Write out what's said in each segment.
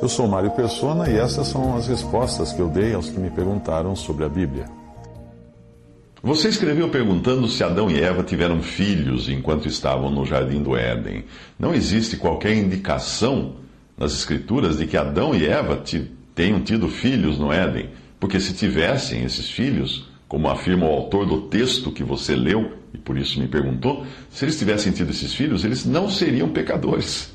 Eu sou Mário Persona e essas são as respostas que eu dei aos que me perguntaram sobre a Bíblia. Você escreveu perguntando se Adão e Eva tiveram filhos enquanto estavam no jardim do Éden. Não existe qualquer indicação nas Escrituras de que Adão e Eva tenham tido filhos no Éden, porque se tivessem esses filhos, como afirma o autor do texto que você leu, e por isso me perguntou, se eles tivessem tido esses filhos, eles não seriam pecadores.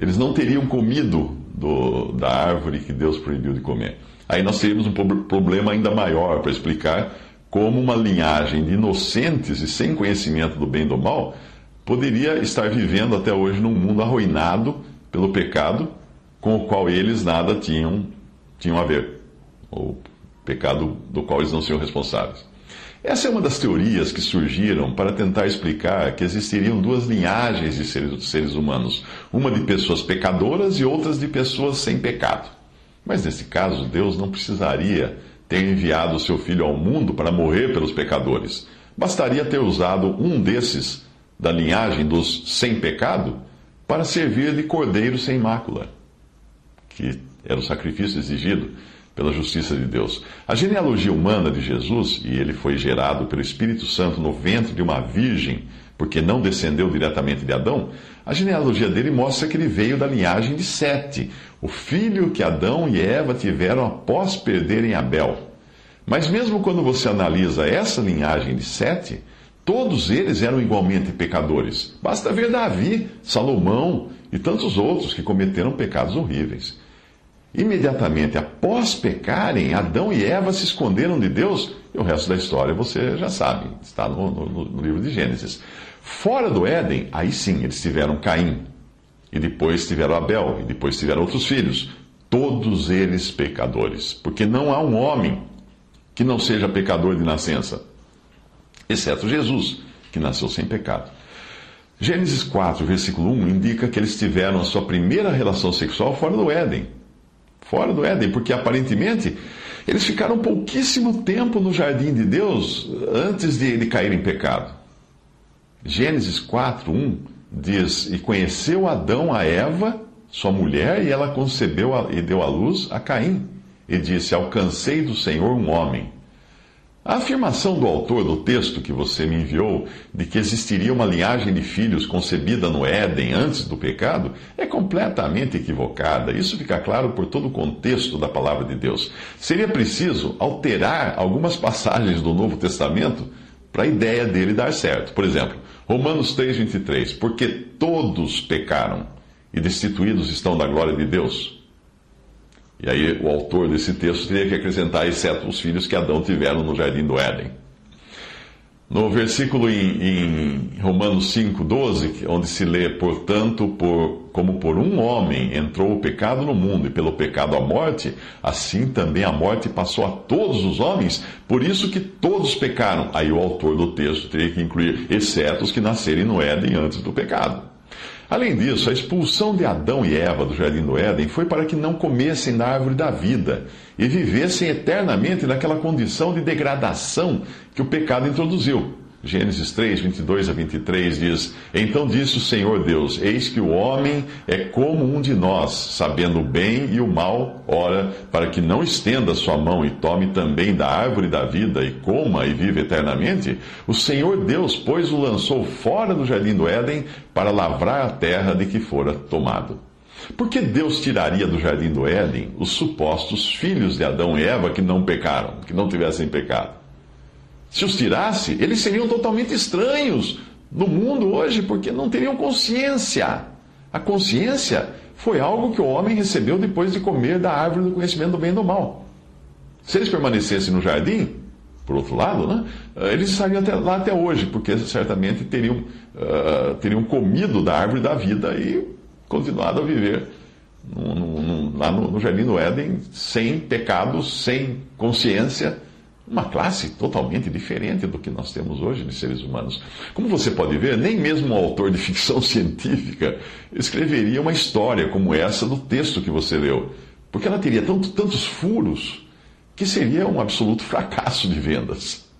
Eles não teriam comido do, da árvore que Deus proibiu de comer. Aí nós teríamos um problema ainda maior para explicar como uma linhagem de inocentes e sem conhecimento do bem e do mal poderia estar vivendo até hoje num mundo arruinado pelo pecado com o qual eles nada tinham, tinham a ver, ou pecado do qual eles não são responsáveis. Essa é uma das teorias que surgiram para tentar explicar que existiriam duas linhagens de seres, seres humanos, uma de pessoas pecadoras e outras de pessoas sem pecado. Mas nesse caso, Deus não precisaria ter enviado o seu filho ao mundo para morrer pelos pecadores. Bastaria ter usado um desses, da linhagem dos sem pecado, para servir de cordeiro sem mácula, que era o sacrifício exigido pela justiça de Deus. A genealogia humana de Jesus, e ele foi gerado pelo Espírito Santo no ventre de uma virgem, porque não descendeu diretamente de Adão, a genealogia dele mostra que ele veio da linhagem de Sete, o filho que Adão e Eva tiveram após perderem Abel. Mas mesmo quando você analisa essa linhagem de Sete, todos eles eram igualmente pecadores. Basta ver Davi, Salomão e tantos outros que cometeram pecados horríveis. Imediatamente após pecarem, Adão e Eva se esconderam de Deus, e o resto da história você já sabe, está no, no, no livro de Gênesis. Fora do Éden, aí sim, eles tiveram Caim, e depois tiveram Abel, e depois tiveram outros filhos, todos eles pecadores, porque não há um homem que não seja pecador de nascença, exceto Jesus, que nasceu sem pecado. Gênesis 4, versículo 1 indica que eles tiveram a sua primeira relação sexual fora do Éden fora do Éden, porque aparentemente eles ficaram pouquíssimo tempo no jardim de Deus antes de ele cair em pecado. Gênesis 4, 1 diz: E conheceu Adão a Eva, sua mulher, e ela concebeu e deu à luz a Caim. E disse: Alcancei do Senhor um homem. A afirmação do autor do texto que você me enviou de que existiria uma linhagem de filhos concebida no Éden antes do pecado é completamente equivocada. Isso fica claro por todo o contexto da palavra de Deus. Seria preciso alterar algumas passagens do Novo Testamento para a ideia dele dar certo. Por exemplo, Romanos 3,23: Porque todos pecaram e destituídos estão da glória de Deus. E aí o autor desse texto teria que acrescentar, exceto os filhos que Adão tiveram no jardim do Éden. No versículo em, em Romanos 5,12, onde se lê, portanto, por, como por um homem entrou o pecado no mundo, e pelo pecado a morte, assim também a morte passou a todos os homens, por isso que todos pecaram. Aí o autor do texto teria que incluir, exceto os que nascerem no Éden antes do pecado. Além disso, a expulsão de Adão e Eva do jardim do Éden foi para que não comessem da árvore da vida e vivessem eternamente naquela condição de degradação que o pecado introduziu. Gênesis 3, 22 a 23 diz: Então disse o Senhor Deus: Eis que o homem é como um de nós, sabendo o bem e o mal, ora, para que não estenda sua mão e tome também da árvore da vida e coma e vive eternamente, o Senhor Deus, pois, o lançou fora do jardim do Éden para lavrar a terra de que fora tomado. Por que Deus tiraria do jardim do Éden os supostos filhos de Adão e Eva que não pecaram, que não tivessem pecado? Se os tirasse, eles seriam totalmente estranhos no mundo hoje, porque não teriam consciência. A consciência foi algo que o homem recebeu depois de comer da árvore do conhecimento do bem e do mal. Se eles permanecessem no jardim, por outro lado, né, eles estariam até, lá até hoje, porque certamente teriam, uh, teriam comido da árvore da vida e continuado a viver no, no, lá no, no jardim do Éden sem pecado, sem consciência uma classe totalmente diferente do que nós temos hoje de seres humanos. Como você pode ver, nem mesmo um autor de ficção científica escreveria uma história como essa do texto que você leu, porque ela teria tanto, tantos furos que seria um absoluto fracasso de vendas.